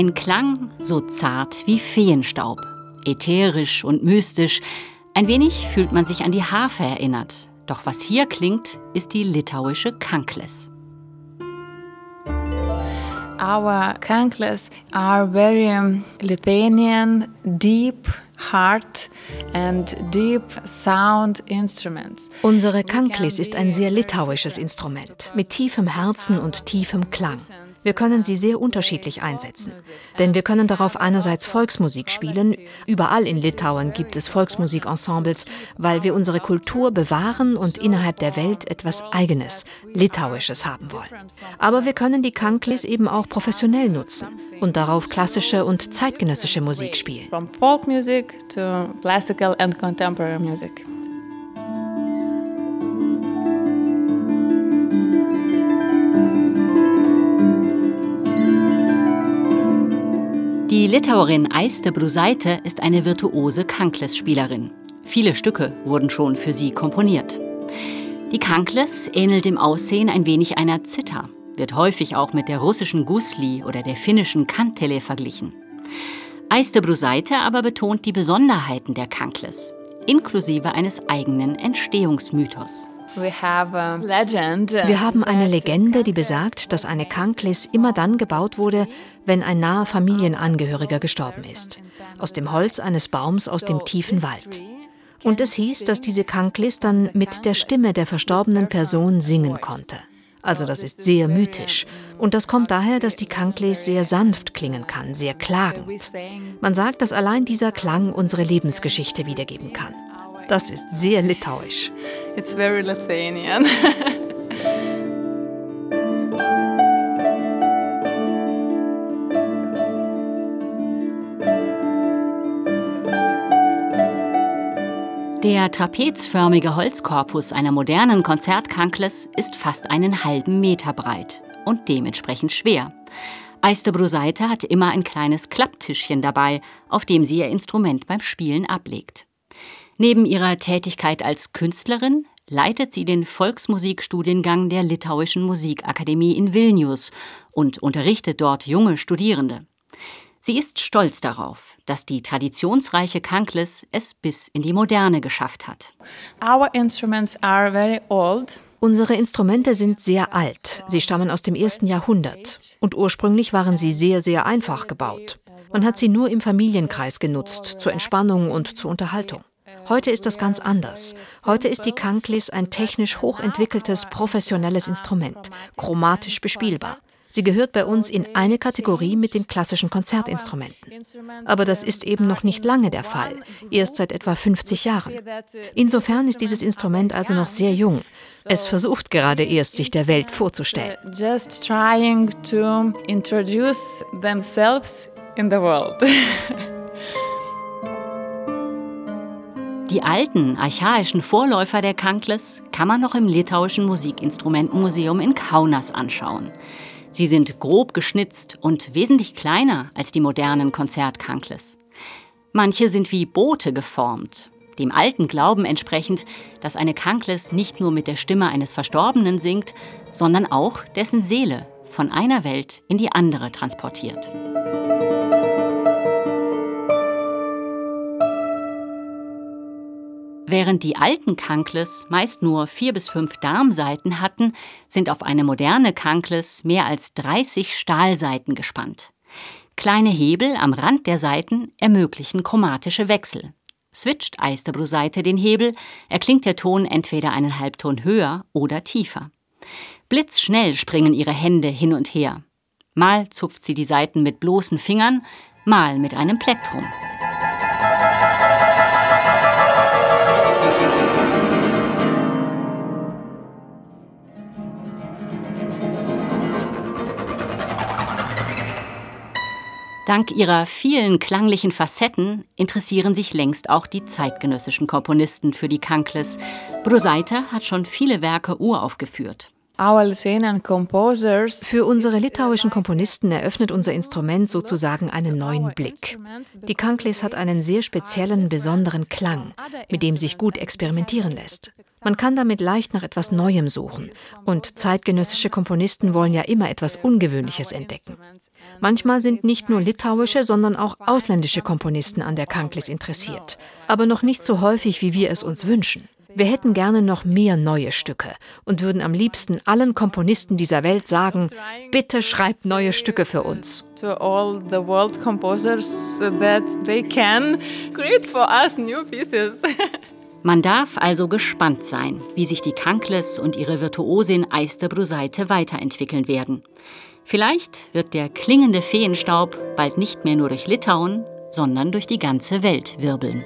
Ein Klang so zart wie Feenstaub, ätherisch und mystisch. Ein wenig fühlt man sich an die Harfe erinnert. Doch was hier klingt, ist die litauische Kankles. Our kankles are very Lithuanian, deep, hard and deep sound instruments. Unsere Kanklis ist ein sehr litauisches Instrument mit tiefem Herzen und tiefem Klang. Wir können sie sehr unterschiedlich einsetzen. Denn wir können darauf einerseits Volksmusik spielen. Überall in Litauen gibt es Volksmusikensembles, weil wir unsere Kultur bewahren und innerhalb der Welt etwas Eigenes, Litauisches haben wollen. Aber wir können die Kanklis eben auch professionell nutzen und darauf klassische und zeitgenössische Musik spielen. From folk music to classical and contemporary music. Die Litauerin Aiste Brusaite ist eine virtuose Kankles-Spielerin. Viele Stücke wurden schon für sie komponiert. Die Kankles ähnelt im Aussehen ein wenig einer Zither, wird häufig auch mit der russischen Gusli oder der finnischen Kantele verglichen. Eiste Brusaite aber betont die Besonderheiten der Kankles, inklusive eines eigenen Entstehungsmythos. Wir haben eine Legende, die besagt, dass eine Kanklis immer dann gebaut wurde, wenn ein naher Familienangehöriger gestorben ist. Aus dem Holz eines Baums aus dem tiefen Wald. Und es hieß, dass diese Kanklis dann mit der Stimme der verstorbenen Person singen konnte. Also das ist sehr mythisch. Und das kommt daher, dass die Kankles sehr sanft klingen kann, sehr klagend. Man sagt, dass allein dieser Klang unsere Lebensgeschichte wiedergeben kann. Das ist sehr litauisch. It's very Lithuanian. Der trapezförmige Holzkorpus einer modernen Konzertkankles ist fast einen halben Meter breit und dementsprechend schwer. Eiste Brusaite hat immer ein kleines Klapptischchen dabei, auf dem sie ihr Instrument beim Spielen ablegt. Neben ihrer Tätigkeit als Künstlerin leitet sie den Volksmusikstudiengang der Litauischen Musikakademie in Vilnius und unterrichtet dort junge Studierende. Sie ist stolz darauf, dass die traditionsreiche Kankles es bis in die Moderne geschafft hat. Our instruments are very old. Unsere Instrumente sind sehr alt. Sie stammen aus dem ersten Jahrhundert. Und ursprünglich waren sie sehr, sehr einfach gebaut. Man hat sie nur im Familienkreis genutzt, zur Entspannung und zur Unterhaltung. Heute ist das ganz anders. Heute ist die Kanklis ein technisch hochentwickeltes, professionelles Instrument, chromatisch bespielbar. Sie gehört bei uns in eine Kategorie mit den klassischen Konzertinstrumenten. Aber das ist eben noch nicht lange der Fall, erst seit etwa 50 Jahren. Insofern ist dieses Instrument also noch sehr jung. Es versucht gerade erst, sich der Welt vorzustellen. Just trying to introduce themselves in the world. Die alten, archaischen Vorläufer der Kankles kann man noch im litauischen Musikinstrumentenmuseum in Kaunas anschauen. Sie sind grob geschnitzt und wesentlich kleiner als die modernen Konzertkankles. Manche sind wie Boote geformt, dem alten Glauben entsprechend, dass eine Kankles nicht nur mit der Stimme eines Verstorbenen singt, sondern auch dessen Seele von einer Welt in die andere transportiert. Während die alten Kankles meist nur vier bis fünf Darmseiten hatten, sind auf eine moderne Kankles mehr als 30 Stahlseiten gespannt. Kleine Hebel am Rand der Seiten ermöglichen chromatische Wechsel. Switcht Eisterbro-Seite den Hebel, erklingt der Ton entweder einen Halbton höher oder tiefer. Blitzschnell springen ihre Hände hin und her. Mal zupft sie die Seiten mit bloßen Fingern, mal mit einem Plektrum. Dank ihrer vielen klanglichen Facetten interessieren sich längst auch die zeitgenössischen Komponisten für die Kankles. Brusaita hat schon viele Werke uraufgeführt. Für unsere litauischen Komponisten eröffnet unser Instrument sozusagen einen neuen Blick. Die Kankles hat einen sehr speziellen, besonderen Klang, mit dem sich gut experimentieren lässt. Man kann damit leicht nach etwas Neuem suchen. Und zeitgenössische Komponisten wollen ja immer etwas Ungewöhnliches entdecken. Manchmal sind nicht nur litauische, sondern auch ausländische Komponisten an der Kanklis interessiert. Aber noch nicht so häufig, wie wir es uns wünschen. Wir hätten gerne noch mehr neue Stücke und würden am liebsten allen Komponisten dieser Welt sagen, bitte schreibt neue Stücke für uns. To all the world composers that they can create for us new pieces. Man darf also gespannt sein, wie sich die Kankles und ihre Virtuosin Eiste Bruseite weiterentwickeln werden. Vielleicht wird der klingende Feenstaub bald nicht mehr nur durch Litauen, sondern durch die ganze Welt wirbeln.